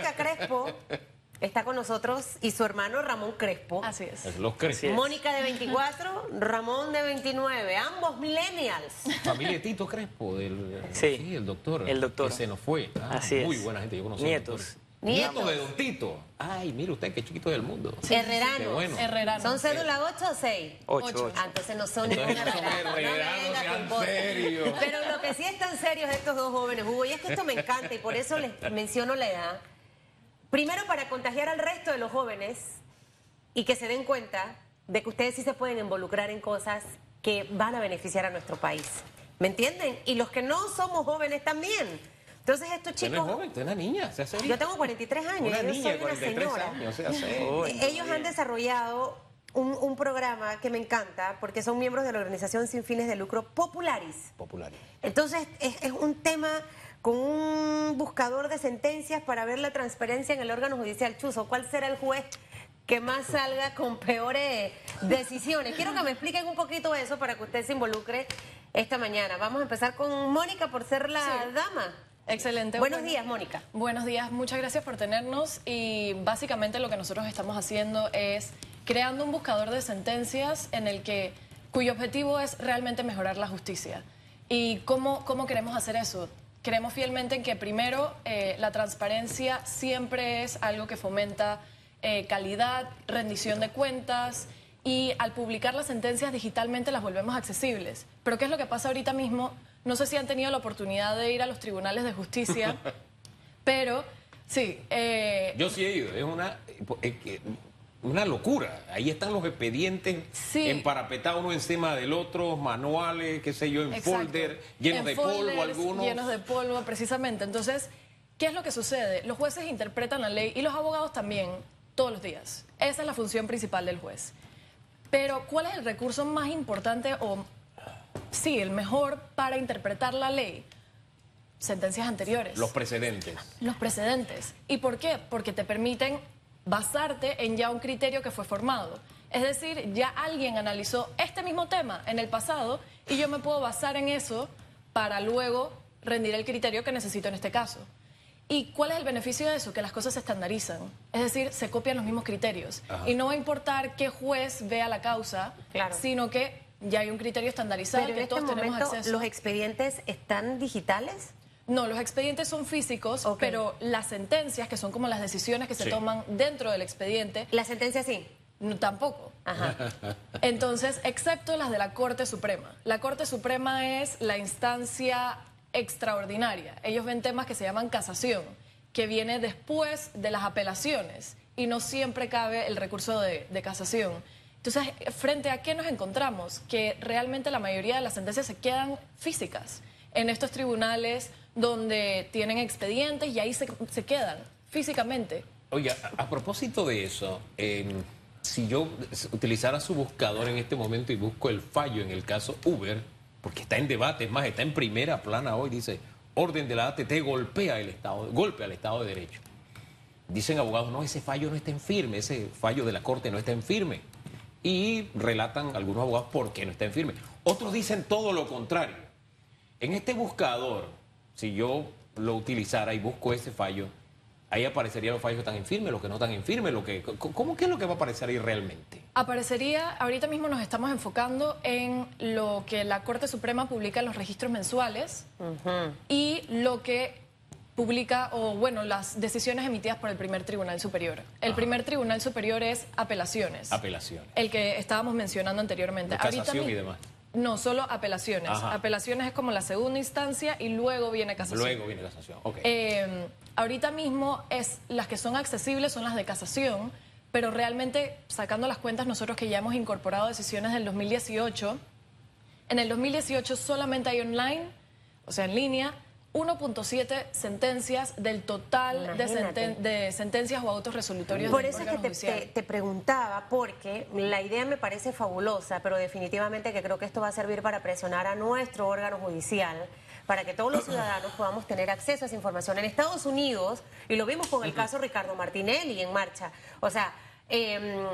Mónica Crespo está con nosotros y su hermano Ramón Crespo. Así es. Es Los Crespo. Mónica de 24, Ramón de 29, ambos millennials. Familia de Tito Crespo, del, Sí. el doctor. El doctor. Que se nos fue. Ah, Así es. Muy buena gente, yo conocí. Nietos. Nietos. Nietos de Don Tito. Ay, mire usted, qué chiquito del mundo. Herreranos. Qué bueno. Herreranos. ¿Son cédula 8 o 6? Ocho, Ocho. ocho. Ah, entonces no son Entonces no. No herreranos, cosas. serios. Pero lo que sí están serios estos dos jóvenes, Hugo, y es que esto me encanta y por eso les menciono la edad. Primero, para contagiar al resto de los jóvenes y que se den cuenta de que ustedes sí se pueden involucrar en cosas que van a beneficiar a nuestro país. ¿Me entienden? Y los que no somos jóvenes también. Entonces estos chicos... es joven, usted es una niña. Se hace Yo tengo 43 años, una yo niña soy una 43 señora. años. Se hace. Ellos han desarrollado un, un programa que me encanta porque son miembros de la organización sin fines de lucro Popularis. Popular. Entonces es, es un tema con un buscador de sentencias para ver la transparencia en el órgano judicial. Chuzo, ¿cuál será el juez que más salga con peores decisiones? Quiero que me expliquen un poquito eso para que usted se involucre esta mañana. Vamos a empezar con Mónica por ser la Sí. dama. Excelente. Buenos Bueno, días, Mónica. Buenos días, muchas gracias por tenernos y básicamente lo que nosotros estamos haciendo es creando un buscador de sentencias en el que cuyo objetivo es realmente mejorar la justicia. ¿Y cómo, cómo queremos hacer eso? Creemos fielmente en que primero eh, la transparencia siempre es algo que fomenta eh, calidad, rendición de cuentas y al publicar las sentencias digitalmente las volvemos accesibles. Pero ¿qué es lo que pasa ahorita mismo? No sé si han tenido la oportunidad de ir a los tribunales de justicia, pero sí, eh, Yo sí he ido. Es una, es que- una locura. Ahí están los expedientes Sí. emparapetados uno encima del otro, manuales, qué sé yo, en Exacto. folder, llenos En de polvo algunos. Llenos de polvo, precisamente. Entonces, ¿qué es lo que sucede? Los jueces interpretan la ley y los abogados también, todos los días. Esa es la función principal del juez. Pero, ¿cuál es el recurso más importante o, sí, el mejor para interpretar la ley? Sentencias anteriores. Los precedentes. Los precedentes. ¿Y por qué? Porque te permiten basarte en ya un criterio que fue formado. Es decir, ya alguien analizó este mismo tema en el pasado y yo me puedo basar en eso para luego rendir el criterio que necesito en este caso. ¿Y cuál es el beneficio de eso? Que las cosas se estandarizan. Es decir, se copian los mismos criterios. Ajá. Y no va a importar qué juez vea la causa, Claro. sino que ya hay un criterio estandarizado Pero en que este todos tenemos momento, acceso. ¿los expedientes están digitales? No, los expedientes son físicos, pero las sentencias, que son como las decisiones que se Sí. toman dentro del expediente, La sentencia sí. no, tampoco. Ajá. Entonces, excepto las de la Corte Suprema. La Corte Suprema es la instancia extraordinaria. Ellos ven temas que se llaman casación, que viene después de las apelaciones y no siempre cabe el recurso de, de casación. Entonces, frente a qué nos encontramos? Que realmente la mayoría de las sentencias se quedan físicas en estos tribunales donde tienen expedientes y ahí se, quedan físicamente. Oiga, a, propósito de eso, eh, si yo utilizara su buscador en este momento y busco el fallo en el caso Uber, porque está en debate, es más, está en primera plana hoy, dice, orden de la ATT golpea el Estado, golpe al Estado de Derecho. Dicen abogados, no, ese fallo no está en firme, ese fallo de la Corte no está en firme. Y relatan algunos abogados por qué no está en firme. Otros dicen todo lo contrario. En este buscador, si yo lo utilizara y busco ese fallo, ahí aparecerían los fallos que están en firme, los que no están en firme, lo que, ¿cómo qué es lo que va a aparecer ahí realmente? Aparecería, ahorita mismo nos estamos enfocando en lo que la Corte Suprema publica en los registros mensuales y lo que publica, o bueno, las decisiones emitidas por el primer Tribunal Superior. El primer Tribunal Superior es apelaciones. Apelaciones. El que estábamos mencionando anteriormente. De casación mi- y demás. No, solo apelaciones. Ajá. Apelaciones es como la segunda instancia y luego viene casación. Luego viene casación. Ok. Eh, ahorita mismo es las que son accesibles son las de casación, pero realmente sacando las cuentas nosotros que ya hemos incorporado decisiones del 2018, en el 2018 solamente hay online, o sea, en línea, 1.7 sentencias del total de, Imagínate. senten- de sentencias o autos resolutorios Por eso es que te preguntaba, porque la idea me parece fabulosa, pero definitivamente que creo que esto va a servir para presionar a nuestro órgano judicial, para que todos los ciudadanos podamos tener acceso a esa información. En Estados Unidos, y lo vimos con el caso Ricardo Martinelli en marcha, o sea, em,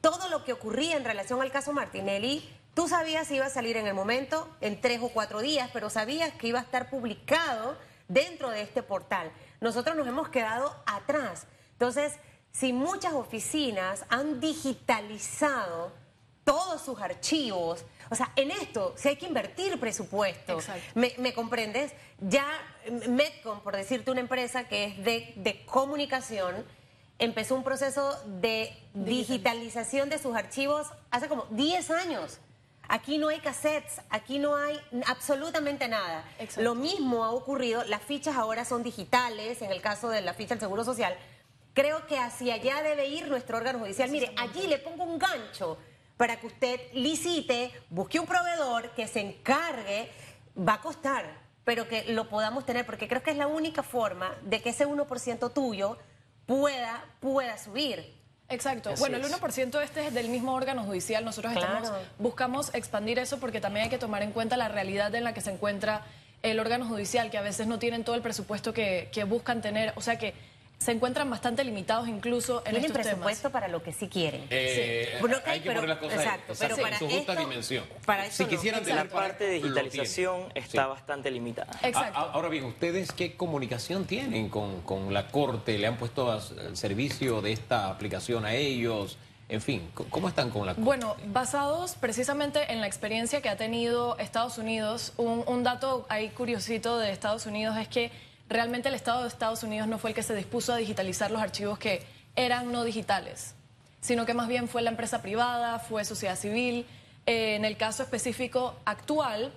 todo lo que ocurría en relación al caso Martinelli, tú sabías si iba a salir en el momento, en tres o cuatro días, pero sabías que iba a estar publicado dentro de este portal. nosotros nos hemos quedado atrás. Entonces, si muchas oficinas han digitalizado todos sus archivos, o sea, en esto si hay que invertir presupuesto. Exacto. ¿Me, me comprendes? Ya Medcom, por decirte una empresa que es de, de comunicación, empezó un proceso de digitalización de sus archivos hace como 10 años. Aquí no hay cassettes, aquí no hay absolutamente nada. Exacto. Lo mismo ha ocurrido, las fichas ahora son digitales, en el caso de la ficha del Seguro Social. Creo que hacia allá debe ir nuestro órgano judicial. Mire, allí le pongo un gancho para que usted licite, busque un proveedor que se encargue, va a costar, pero que lo podamos tener, porque creo que es la única forma de que ese 1% tuyo pueda, pueda subir. Exacto. Así bueno, el 1% este es del mismo órgano judicial. Nosotros Claro. estamos, buscamos expandir eso porque también hay que tomar en cuenta la realidad en la que se encuentra el órgano judicial, que a veces no tienen todo el presupuesto que, que buscan tener. O sea que se encuentran bastante limitados incluso en Tienen estos presupuesto temas. para lo que sí quieren. Eh, hay que pero- poner las cosas exacto, exacto, pero en para su justa esto- dimensión. para eso si no. quisieran Exacto. La tener parte de digitalización está Sí. bastante limitada. Exacto. A- a- Ahora bien, ¿ustedes qué comunicación tienen con, con la Corte? ¿Le han puesto al servicio de esta aplicación a ellos? En fin, ¿cómo están con la Corte? Bueno, basados precisamente en la experiencia que ha tenido Estados Unidos, un, un dato ahí curiosito de Estados Unidos es que realmente el Estado de Estados Unidos no fue el que se dispuso a digitalizar los archivos que eran no digitales, sino que más bien fue la empresa privada, fue sociedad civil. Eh, en el caso específico actual,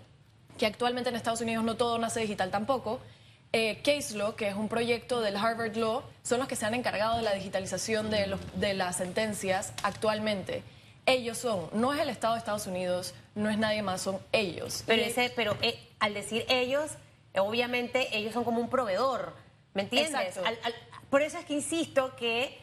que actualmente en Estados Unidos no todo nace digital tampoco, eh, Case Law, que es un proyecto del Harvard Law, son los que se han encargado de la digitalización de, los- de las sentencias actualmente. Ellos son, no es el Estado de Estados Unidos, no es nadie más, son ellos. Pero, Y- ese, pero eh, al decir ellos, obviamente ellos son como un proveedor, ¿me entiendes? Exacto. Al- al- por eso es que insisto que,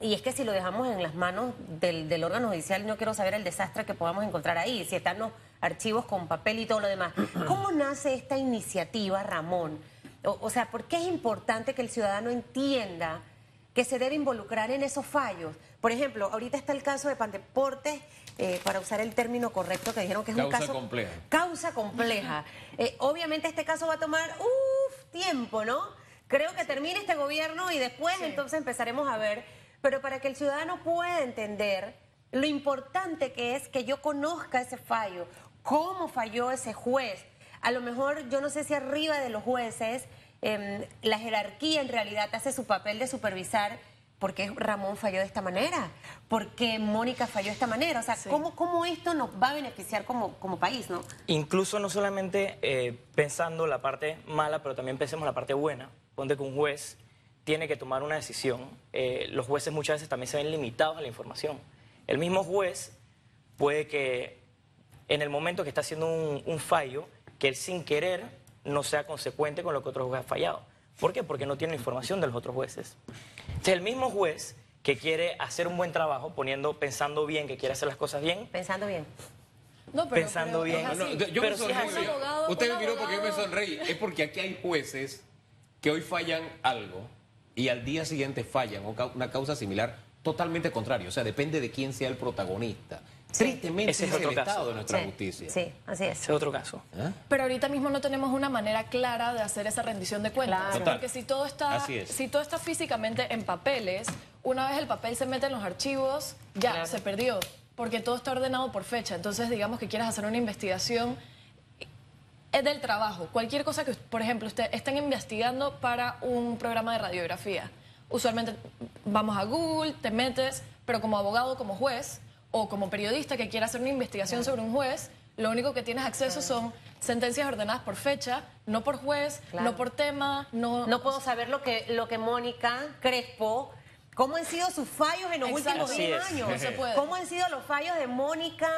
y es que si lo dejamos en las manos del, del órgano judicial, no quiero saber el desastre que podamos encontrar ahí, si están los archivos con papel y todo lo demás. ¿Cómo nace esta iniciativa, Ramón? O, o sea, ¿por qué es importante que el ciudadano entienda que se debe involucrar en esos fallos? Por ejemplo, ahorita está el caso de Pandeportes, eh, para usar el término correcto que dijeron que es un Causa caso compleja. causa compleja. Eh, obviamente este caso va a tomar uf, tiempo, ¿no? Creo que termine este gobierno y después entonces empezaremos a ver, pero para que el ciudadano pueda entender lo importante que es que yo conozca ese fallo, cómo falló ese juez. A lo mejor yo no sé si arriba de los jueces em, la jerarquía en realidad hace su papel de supervisar por qué Ramón falló de esta manera, por qué Mónica falló de esta manera. O sea, Sí. ¿cómo, cómo esto nos va a beneficiar como, como país, no? Incluso no solamente eh, pensando la parte mala, pero también pensemos la parte buena. Ponte que un juez tiene que tomar una decisión. Eh, los jueces muchas veces también se ven limitados a la información. El mismo juez puede que en el momento que está haciendo un, un fallo, que él sin querer no sea consecuente con lo que otro juez ha fallado. ¿Por qué? Porque no tiene la información de los otros jueces. Entonces, el mismo juez que quiere hacer un buen trabajo, poniendo, pensando bien, que quiere hacer las cosas bien, Pensando bien. No, pero- pensando pero bien. No, así. no, yo Pero me sonreí. abogado- Usted un miró porque yo me sonreí. Es porque aquí hay jueces que hoy fallan algo y al día siguiente fallan una causa similar totalmente contrario. O sea, depende de quién sea el protagonista. Tristemente Ese es es el otro caso. estado de nuestra sí, justicia. Sí, así es. ese es otro caso. ¿Ah? Pero ahorita mismo no tenemos una manera clara de hacer esa rendición de cuentas. Claro. Porque si todo está, Así es. si todo está físicamente en papeles, una vez el papel se mete en los archivos, ya Claro. se perdió. Porque todo está ordenado por fecha. Entonces, digamos que quieras hacer una investigación, es del trabajo. Cualquier cosa que, por ejemplo, usted estén investigando para un programa de radiografía. Usualmente vamos a Google, te metes, pero como abogado, como juez o como periodista que quiera hacer una investigación sobre un juez, lo único que tienes acceso son sentencias ordenadas por fecha, no por juez, Claro. no por tema, no... No puedo saber lo que, lo que Mónica Crespo, cómo han sido sus fallos en los Exacto. últimos Así 10 es. años. No se puede. ¿Cómo han sido los fallos de Mónica?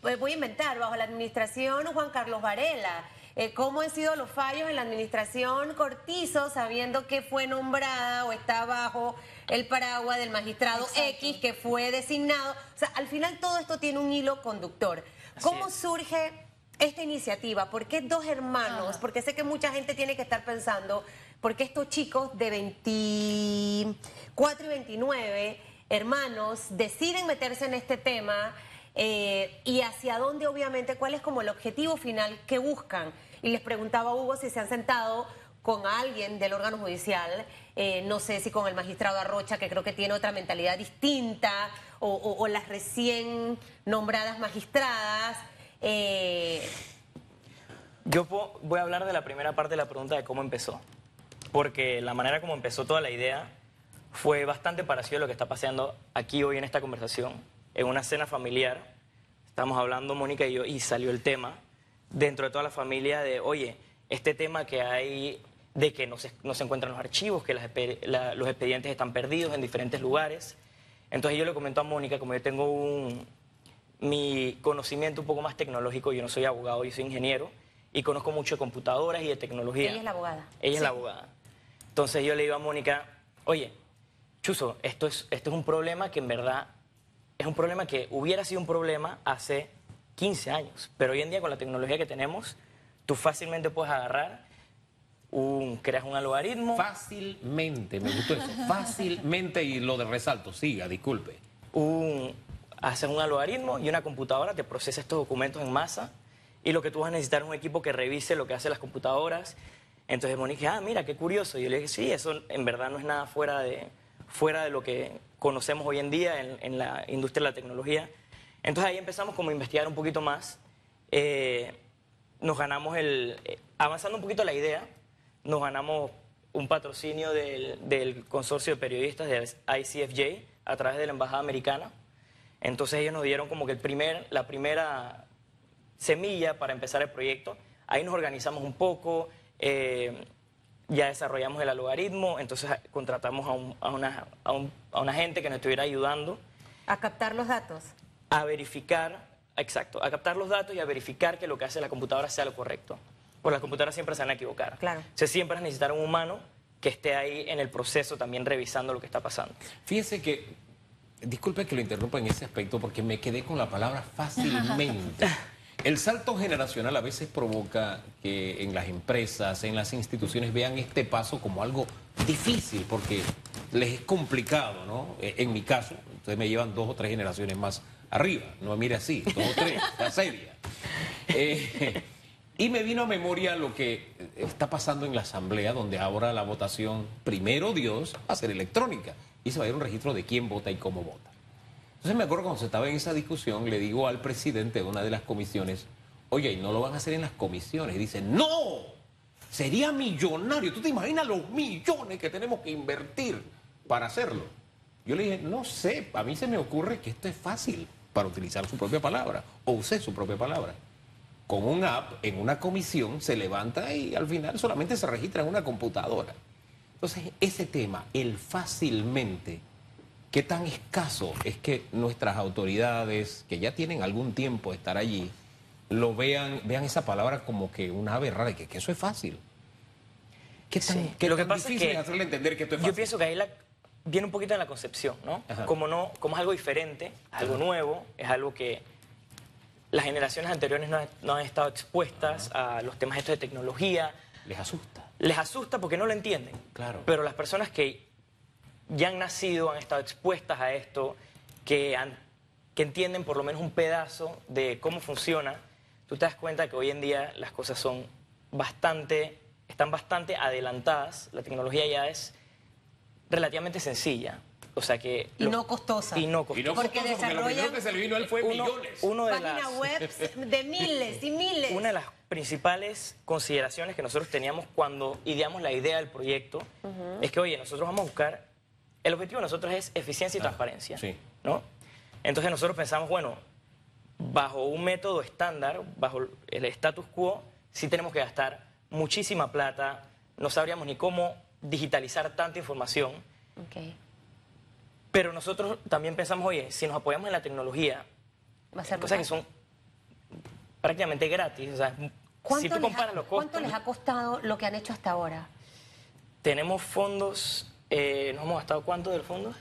Pues voy a inventar, bajo la administración Juan Carlos Varela. Eh, ¿Cómo han sido los fallos en la administración Cortizo, sabiendo que fue nombrada o está bajo el paraguas del magistrado Exacto. X que fue designado? O sea, al final todo esto tiene un hilo conductor. ¿Cómo es. surge esta iniciativa? ¿Por qué dos hermanos? Ajá. Porque sé que mucha gente tiene que estar pensando, ¿por qué estos chicos de 24 y 29 hermanos deciden meterse en este tema? Eh, y hacia dónde, obviamente, cuál es como el objetivo final que buscan. Y les preguntaba a Hugo si se han sentado con alguien del órgano judicial, eh, no sé si con el magistrado Arrocha, que creo que tiene otra mentalidad distinta, o, las recién nombradas magistradas. eh, Yo voy a hablar de la primera parte de la pregunta de cómo empezó. Porque la manera como empezó toda la idea fue bastante parecido a lo que está pasando aquí hoy en esta conversación. En una cena familiar, estamos hablando Mónica y yo, y salió el tema dentro de toda la familia de, oye, este tema que hay de que no se, no se encuentran los archivos, que las la- los expedientes están perdidos en diferentes lugares. Entonces yo le comento a Mónica, como yo tengo un, mi conocimiento un poco más tecnológico, yo no soy abogado, yo soy ingeniero y conozco mucho de computadoras y de tecnología. ella es la abogada. Ella es Sí. la abogada. Entonces yo le digo a Mónica, oye, Chuzo, esto es, esto es un problema que en verdad es un problema que hubiera sido un problema hace 15 años, pero hoy en día con la tecnología que tenemos, tú fácilmente puedes agarrar un, creas un algoritmo, Fácilmente, me gustó eso. Fácilmente y lo de resalto, siga, disculpe. un, haces un algoritmo y una computadora te procesa estos documentos en masa y lo que tú vas a necesitar es un equipo que revise lo que hacen las computadoras. Entonces Mónica, ah, mira, qué curioso. Y yo le dije, sí, eso en verdad no es nada fuera de, fuera de lo que conocemos hoy en día en, en la industria de la tecnología. Entonces ahí empezamos como a investigar un poquito más. Eh, nos ganamos el, eh, avanzando un poquito la idea, nos ganamos un patrocinio del, del consorcio de periodistas del ICFJ a través de la Embajada Americana. Entonces ellos nos dieron como que el primer, la primera semilla para empezar el proyecto. Ahí nos organizamos un poco, eh, ya desarrollamos el algoritmo, entonces contratamos a, un- a una, a, un- a una gente que nos estuviera ayudando A captar los datos. a verificar, exacto, a captar los datos y a verificar que lo que hace la computadora sea lo correcto. Porque las computadoras siempre se van a equivocar. Claro. Entonces siempre vas a necesitar un humano que esté ahí en el proceso también revisando lo que está pasando. Fíjese que, disculpe que lo interrumpa en ese aspecto porque me quedé con la palabra fácilmente. El salto generacional a veces provoca que en las empresas, en las instituciones vean este paso como algo difícil porque les es complicado, ¿no? Eh, En mi caso, ustedes me llevan dos o tres generaciones más arriba, no me mire así, dos o tres, la seria. Eh, y me vino a memoria lo que está pasando en la Asamblea, donde ahora la votación, primero Dios, va a ser electrónica y se va a ir un registro de quién vota y cómo vota. Entonces me acuerdo cuando se estaba en esa discusión, le digo al presidente de una de las comisiones, oye, ¿y no lo van a hacer en las comisiones? Y dice, no, sería millonario. ¿Tú te imaginas los millones que tenemos que invertir para hacerlo? Yo le dije, no sé, a mí se me ocurre que esto es fácil para utilizar su propia palabra, o usé su propia palabra. Con un app, en una comisión, se levanta y al final solamente se registra en una computadora. Entonces, ese tema, el fácilmente, ¿Qué tan escaso es que nuestras autoridades, que ya tienen algún tiempo de estar allí, lo vean, vean esa palabra como que una ave rara, que, que eso es fácil? ¿Qué tan, Sí. qué Lo que tan pasa es difícil que es hacerle entender que esto es Yo fácil? pienso que ahí la- viene un poquito de la concepción, ¿no? Ajá. Como, no, como es algo diferente, algo nuevo, es algo que las generaciones anteriores no, han- no han estado expuestas a los temas estos de tecnología. Les asusta. Les asusta porque no lo entienden. Claro. Pero las personas que ya han nacido, han estado expuestas a esto, que, han- que entienden por lo menos un pedazo de cómo funciona, tú te das cuenta que hoy en día las cosas son bastante, están bastante adelantadas, la tecnología ya es relativamente sencilla. O sea que... Y lo- no costosa. Y no Y costosa. Porque porque desarrollan que se le vino a él fue Uno- millones. uno de Páginas las- web de miles y miles. Una de las principales consideraciones que nosotros teníamos cuando ideamos la idea del proyecto es que, oye, nosotros vamos a buscar, el objetivo de nosotros es eficiencia y transparencia, sí. ¿no? Entonces nosotros pensamos, bueno, bajo un método estándar, bajo el status quo, sí tenemos que gastar muchísima plata, no sabríamos ni cómo digitalizar tanta información, Ok. pero nosotros también pensamos, oye, si nos apoyamos en la tecnología, Va a ser más cosas que son prácticamente gratis. O sea, ¿Cuánto, si tú les comparas ha, los cuánto les ha costado lo que han hecho hasta ahora? tenemos fondos, eh, ¿nos hemos gastado cuánto del fondo?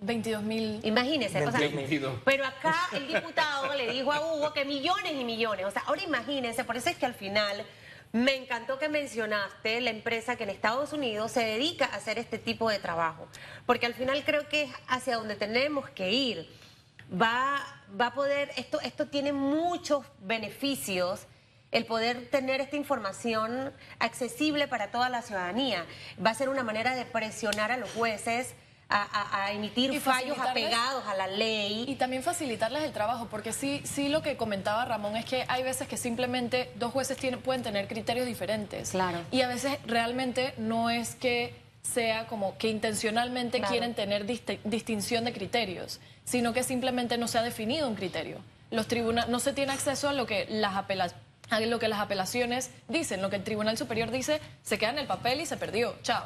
22 mil. Imagínense. o sea, 22. pero acá el diputado le dijo a Hugo que millones y millones. O sea, ahora imagínense, por eso es que al final me encantó que mencionaste la empresa que en Estados Unidos se dedica a hacer este tipo de trabajo. Porque al final creo que es hacia donde tenemos que ir. Va, va a poder, esto, esto tiene muchos beneficios el poder tener esta información accesible para toda la ciudadanía. Va a ser una manera de presionar a los jueces a, a- a emitir Y fallos apegados a la ley. Y también facilitarles el trabajo, porque sí, sí lo que comentaba Ramón es que hay veces que simplemente dos jueces tienen, pueden tener criterios diferentes. Claro. Y a veces realmente no es que sea como que intencionalmente Claro. quieren tener dist- distinción de criterios, sino que simplemente no se ha definido un criterio. Los tribunales no se tiene acceso a lo que las apela- a lo que las apelaciones dicen, lo que el Tribunal Superior dice, se queda en el papel y se perdió. Chao.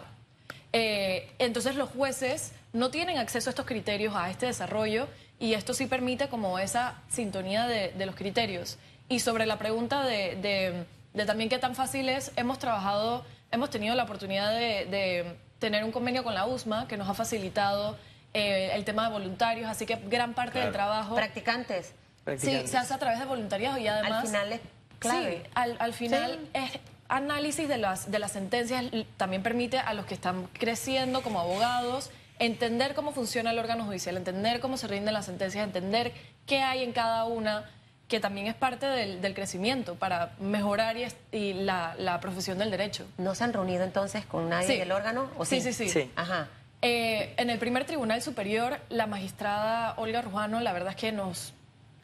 Eh, entonces los jueces no tienen acceso a estos criterios, a este desarrollo, y esto sí permite como esa sintonía de, de los criterios. Y sobre la pregunta de, de- de también qué tan fácil es, hemos trabajado, hemos tenido la oportunidad de, de tener un convenio con la USMA que nos ha facilitado eh, el tema de voluntarios, así que gran parte del trabajo... Practicantes. Sí, Practicantes. se hace a través de voluntariado y además... Al final es clave. Sí, al, al final Sí. es análisis de las, de las sentencias también permite a los que están creciendo como abogados entender cómo funciona el órgano judicial, entender cómo se rinden las sentencias, entender qué hay en cada una, que también es parte del, del crecimiento para mejorar y, y la, la profesión del derecho. ¿No se han reunido entonces con nadie Sí. del órgano? ¿O Sí, sí, sí. Sí. Ajá. Eh, en el primer tribunal superior, la magistrada Olga Rujano, la verdad es que nos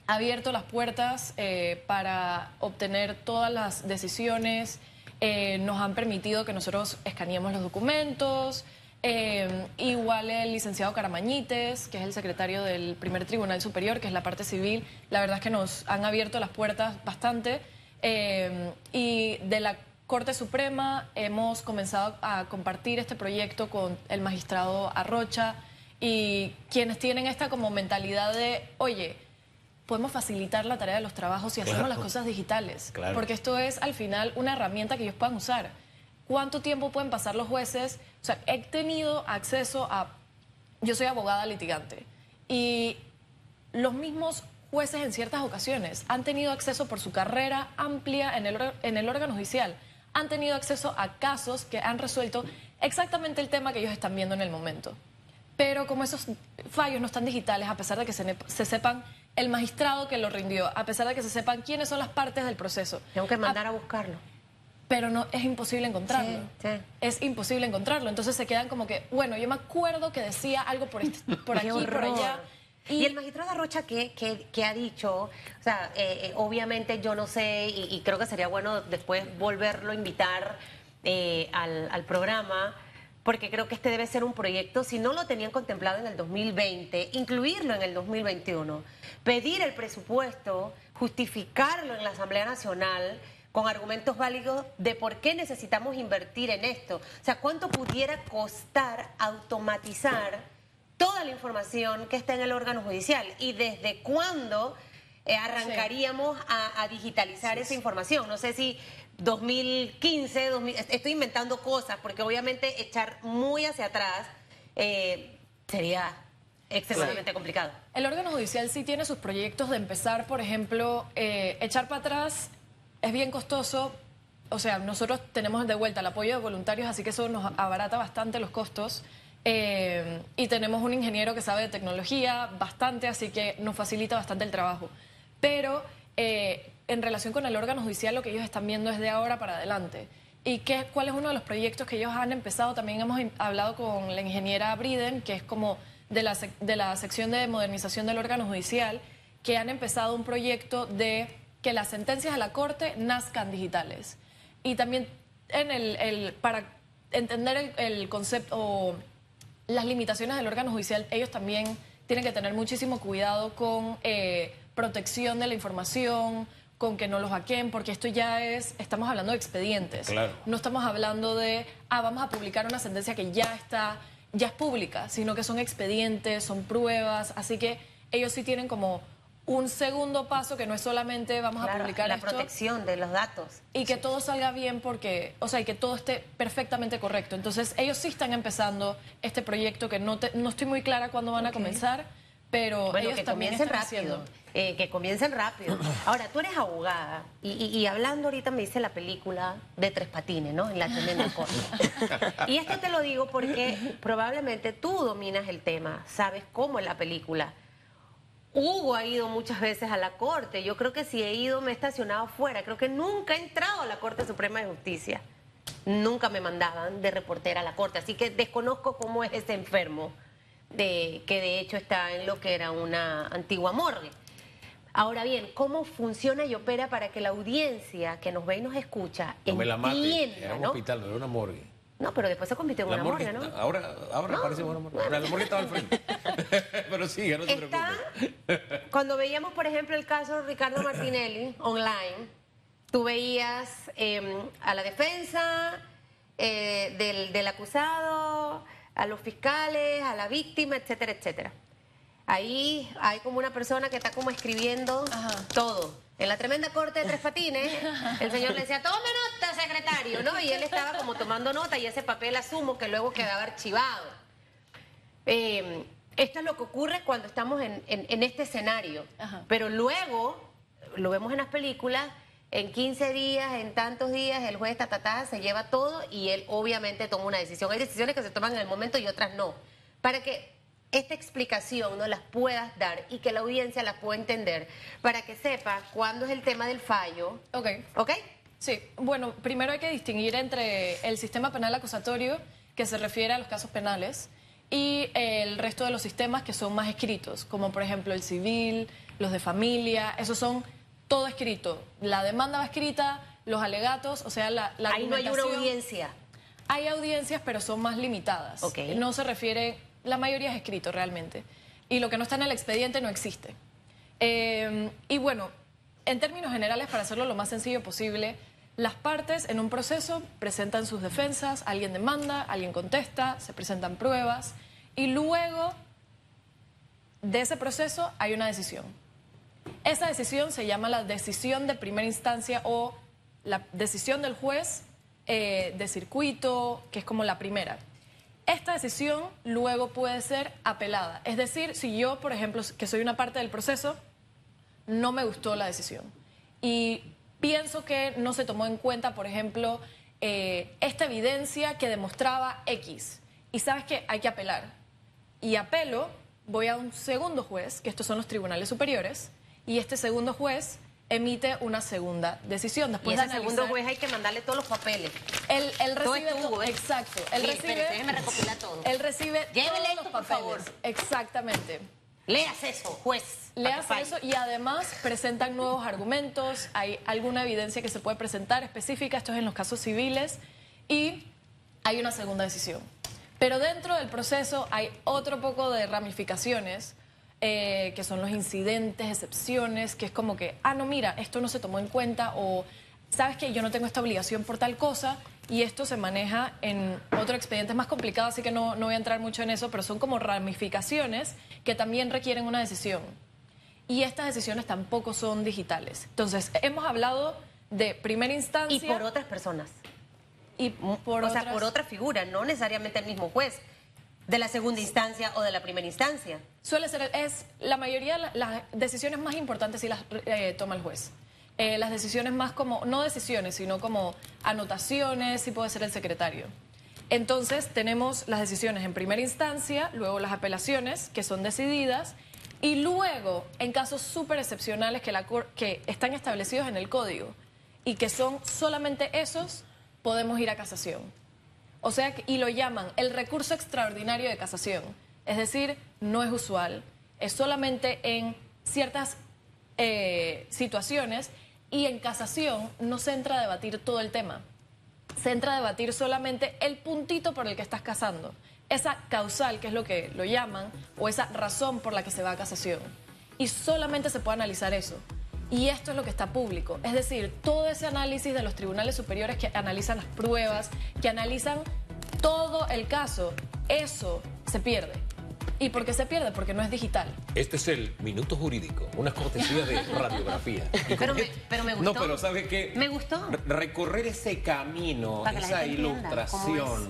abierto las puertas eh, para obtener todas las decisiones, eh, nos han permitido que nosotros escaneemos los documentos. eh, igual el licenciado Caramañites, que es el secretario del primer tribunal superior, que es la parte civil, la verdad es que nos han abierto las puertas bastante. y de la Corte Suprema hemos comenzado a compartir este proyecto con el magistrado Arrocha y quienes tienen esta como mentalidad de, oye, podemos facilitar la tarea de los trabajos si hacemos Claro. las cosas digitales. Claro. Porque esto es al final una herramienta que ellos puedan usar. ¿Cuánto tiempo pueden pasar los jueces? O sea, he tenido acceso a... Yo soy abogada litigante y los mismos jueces en ciertas ocasiones han tenido acceso por su carrera amplia en el, en el órgano judicial, han tenido acceso a casos que han resuelto exactamente el tema que ellos están viendo en el momento. Pero como esos fallos no están digitales, a pesar de que se, se sepan el magistrado que lo rindió, a pesar de que se sepan quiénes son las partes del proceso, Tengo que mandar a buscarlo. pero no es imposible encontrarlo. Sí, sí. Es imposible encontrarlo. Entonces se quedan como que, bueno, yo me acuerdo que decía algo por, este- por aquí, por allá. Y, el magistrado Arrocha, ¿qué, qué, qué ha dicho? O sea, eh, eh, obviamente yo no sé, y, y creo que sería bueno después volverlo a invitar eh, al, al programa, porque creo que este debe ser un proyecto, si no lo tenían contemplado en el 2020, incluirlo en el 2021, pedir el presupuesto, justificarlo en la Asamblea Nacional con argumentos válidos de por qué necesitamos invertir en esto. O sea, ¿cuánto pudiera costar automatizar toda la información que está en el órgano judicial y desde cuándo eh, arrancaríamos a, a digitalizar esa información. No sé si 2015, 2000, est- estoy inventando cosas porque obviamente echar muy hacia atrás eh, sería extremadamente complicado. El órgano judicial sí tiene sus proyectos de empezar, por ejemplo, eh, echar para atrás es bien costoso. O sea, nosotros tenemos de vuelta el apoyo de voluntarios, así que eso nos abarata bastante los costos. Eh, y tenemos un ingeniero que sabe de tecnología bastante, así que nos facilita bastante el trabajo. Pero eh, en relación con el órgano judicial, lo que ellos están viendo es de ahora para adelante. ¿Y qué, cuál es uno de los proyectos que ellos han empezado? También hemos hablado con la ingeniera Briden, que es como de la, de la sección de modernización del órgano judicial, que han empezado un proyecto de que las sentencias de la Corte nazcan digitales. Y también en el, el- para entender el, el concepto o las limitaciones del órgano judicial, ellos también tienen que tener muchísimo cuidado con eh, protección de la información, con que no los hackeen, porque esto ya es, estamos hablando de expedientes. Claro. No estamos hablando de, ah, vamos a publicar una sentencia que ya está, ya es pública, sino que son expedientes, son pruebas, así que ellos sí tienen como un segundo paso que no es solamente vamos a publicar la esto protección de los datos. y que todo salga bien porque, o sea, y que todo esté perfectamente correcto. Entonces, ellos sí están empezando este proyecto que no, te- no estoy muy clara cuándo van a comenzar, pero Bueno, ellos que también comiencen rápido. eh, que comiencen rápido. Ahora, tú eres abogada y, y- y hablando ahorita me dice la película de Tres Patines, ¿no? En la tremenda corte. y esto te lo digo porque probablemente tú dominas el tema, sabes cómo es la película. Hugo ha ido muchas veces a la Corte. Yo creo que si he ido me he estacionado fuera. Creo que nunca he entrado a la Corte Suprema de Justicia. Nunca me mandaban de reportera a la Corte. Así que desconozco cómo es ese enfermo de, que de hecho está en lo que era una antigua morgue. Ahora bien, ¿cómo funciona y opera para que la audiencia que nos ve y nos escucha No entienda, Era un ¿no? hospital, no era una morgue. No, pero después se convirtió en La una morgue, morgue, ¿no? ahora, ahora No. parece buena morgue. La morgue estaba al frente. Pero sí, no se Está, cuando veíamos, por ejemplo, el caso de Ricardo Martinelli online, tú veías eh, a la defensa eh, del, del acusado, a los fiscales, a la víctima, etcétera, etcétera. Ahí hay como una persona que está como escribiendo Ajá. todo. En la tremenda corte de Tres Patines, el señor le decía, tome nota, secretario, ¿no? Y él estaba como tomando nota y ese papel asumo que luego quedaba archivado. Eh, esto es lo que ocurre cuando estamos en, en- en este escenario. Ajá. Pero luego, lo vemos en las películas, en 15 días, en tantos días, el juez tatatá se lleva todo y él obviamente toma una decisión. Hay decisiones que se toman en el momento y otras no. Para que esta explicación no las puedas dar y que la audiencia las pueda entender, para que sepa cuándo es el tema del fallo. Ok. ¿Ok? Sí, bueno, primero hay que distinguir entre el sistema penal acusatorio, que se refiere a los casos penales, y el resto de los sistemas que son más escritos, como por ejemplo el civil, los de familia, esos son todo escrito. La demanda va escrita, los alegatos, o sea, la, la Ahí no hay una audiencia. Hay audiencias, pero son más limitadas. Ok. No se refiere, la mayoría es escrito realmente. Y lo que no está en el expediente no existe. Eh, y bueno, en términos generales, para hacerlo lo más sencillo posible, las partes en un proceso presentan sus defensas, alguien demanda, alguien contesta, se presentan pruebas y luego de ese proceso hay una decisión. Esa decisión se llama la decisión de primera instancia o la decisión del juez eh, de circuito, que es como la primera. Esta decisión luego puede ser apelada. Es decir, si yo, por ejemplo, que soy una parte del proceso, no me gustó la decisión. Y pienso que no se tomó en cuenta, por ejemplo, eh, esta evidencia que demostraba X. Y sabes que hay que apelar. Y apelo, voy a un segundo juez, que estos son los tribunales superiores, y este segundo juez emite una segunda decisión. Y Después ese de segundo juez hay que mandarle todos los papeles. él, él Todo recibe es tuyo, to- ¿eh? exacto. Él recibe. déjeme recopilar todo. Él recibe Llévele todos esto, los por papeles. favor. Exactamente. Leas eso, juez. Le para que hace falle. eso y además presentan nuevos argumentos, hay alguna evidencia que se puede presentar específica, esto es en los casos civiles, y hay una segunda decisión. Pero dentro del proceso hay otro poco de ramificaciones, eh, que son los incidentes, excepciones, que es como que, ah, no, mira, esto no se tomó en cuenta o, sabes que yo no tengo esta obligación por tal cosa, y esto se maneja en otro expediente es más complicado, así que no, no voy a entrar mucho en eso, pero son como ramificaciones que también requieren una decisión y estas decisiones tampoco son digitales. Entonces, hemos hablado de primera instancia Y por otras personas. y por o sea, por otra figura, no necesariamente el mismo juez. De la segunda instancia o de la primera instancia. Suele ser, es la mayoría de la- las decisiones más importantes sí las eh, toma el juez. Eh, las decisiones más como, no decisiones, sino como anotaciones, sí puede ser el secretario. Entonces tenemos las decisiones en primera instancia, luego las apelaciones, que son decididas, y luego, en casos súper excepcionales que, la, que están establecidos en el código y que son solamente esos, podemos ir a casación. O sea, y lo llaman el recurso extraordinario de casación. Es decir, no es usual, es solamente en ciertas eh, situaciones y en casación no se entra a debatir todo el tema. Se entra a debatir solamente el puntito por el que estás casando. Esa causal, que es lo que lo llaman, o esa razón por la que se va a casación. Y solamente se puede analizar eso. Y esto es lo que está público. Es decir, todo ese análisis de los tribunales superiores que analizan las pruebas, que analizan todo el caso, eso se pierde. ¿Y por qué se pierde? Porque no es digital. Este es el Minuto Jurídico, una cortesía de radiografía. Pero me- pero me gustó. No, pero ¿sabe qué? Me gustó. Re- Recorrer ese camino, Para que la esa ilustración,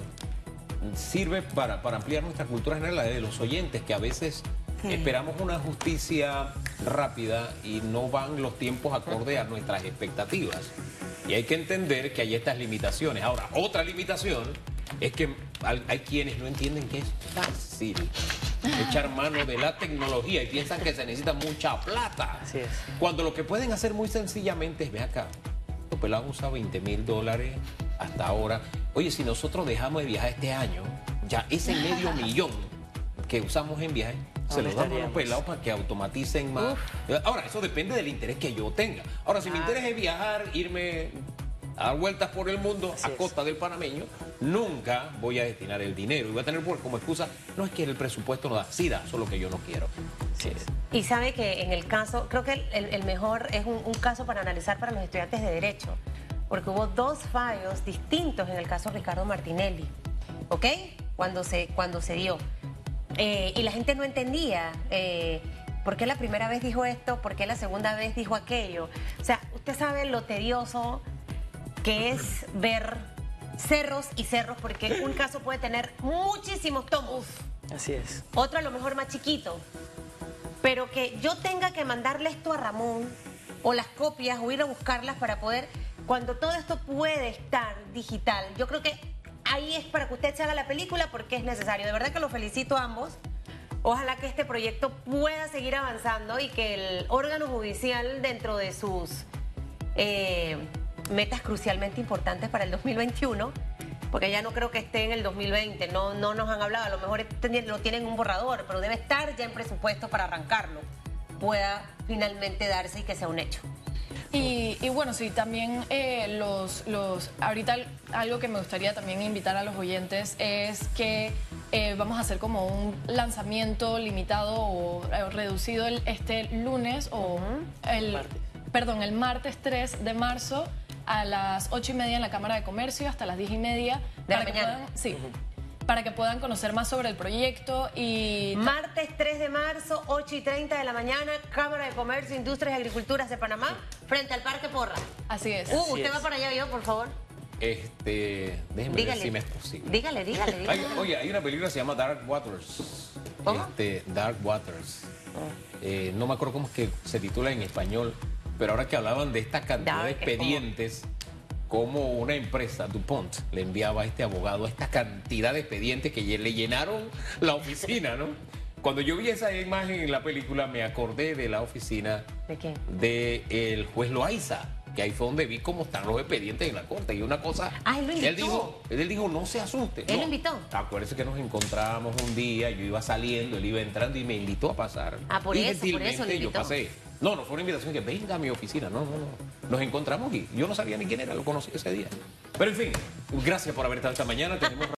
sirve para, para ampliar nuestra cultura general, la de los oyentes, que a veces esperamos una justicia rápida y no van los tiempos acorde a nuestras expectativas. Y hay que entender que hay estas limitaciones. Ahora, otra limitación es que hay quienes no entienden que es fácil. echar mano de la tecnología y piensan que se necesita mucha plata. Así es. Cuando lo que pueden hacer muy sencillamente es, ve acá, los pelados han usado 20 mil dólares hasta ahora. Oye, si nosotros dejamos de viajar este año, ya ese medio millón que usamos en viaje, se ¿Dónde lo damos a los pelados para que automaticen más. Ahora, eso depende del interés que yo tenga. Ahora, si mi interés es viajar, irme a dar vueltas por el mundo Así a es. costa del panameño, nunca voy a destinar el dinero. Y voy a tener por- como excusa, no es que el presupuesto no da, sí da, solo que yo no quiero. Es. Y sabe que en el caso, creo que el, el- el mejor es un, un caso para analizar para los estudiantes de Derecho, porque hubo dos fallos distintos en el caso Ricardo Martinelli, ¿ok? Cuando se, cuando se dio. Eh, y la gente no entendía eh, por qué la primera vez dijo esto, por qué la segunda vez dijo aquello. O sea, usted sabe lo tedioso que es ver cerros y cerros, porque un caso puede tener muchísimos tomos. Así es. Otro a lo mejor más chiquito. Pero que yo tenga que mandarle esto a Ramón o las copias o ir a buscarlas para poder, cuando todo esto puede estar digital, yo creo que ahí es para que usted se haga la película porque es necesario. De verdad que los felicito a ambos. Ojalá que este proyecto pueda seguir avanzando y que el órgano judicial dentro de sus eh, metas crucialmente importantes para el 2021, porque ya no creo que esté en el 2020, no, no nos han hablado, a lo mejor lo tienen en un borrador, pero debe estar ya en presupuesto para arrancarlo, pueda finalmente darse y que sea un hecho. Y, y bueno, sí, también eh, los, los, ahorita al- algo que me gustaría también invitar a los oyentes es que eh, vamos a hacer como un lanzamiento limitado o eh, reducido el- este lunes o el, Martes. perdón, el martes 3 de marzo a las 8 y media en la Cámara de Comercio hasta las 10 y media. De la para que mañana. puedan- sí, para que puedan conocer más sobre el proyecto y Martes 3 de marzo, 8 y 30 de la mañana, Cámara de Comercio, Industrias y Agriculturas de Panamá, frente al Parque Porra. así es. Uh, Así usted es. va para allá, yo, por favor. Este, déjenme ver si me es posible. Dígale, dígale, Hay- dígale. oye, hay una película que se llama Dark Waters. ¿Cómo? Este, Dark Waters. Eh, no me acuerdo cómo es que se titula en español, pero ahora que hablaban de esta cantidad de Dark es como- como una empresa, DuPont, le enviaba a este abogado esta cantidad de expedientes que le llenaron la oficina, ¿no? Cuando yo vi esa imagen en la película, me acordé de la oficina ¿De qué? del juez Loaiza, que ahí fue donde vi cómo están los expedientes en la corte. Y una cosa. Ah, él lo invitó. dijo, él dijo, no se asuste. Él lo invitó. Acuérdese que nos encontramos un día, yo iba saliendo, él iba entrando y me invitó a pasar. Ah, por y eso, por eso le gentilmente yo pasé. No, no fue una invitación que venga a mi oficina. No, no, no. Nos encontramos y yo no sabía ni quién era, lo conocí ese día. Pero en fin, gracias por haber estado esta mañana. Tenemos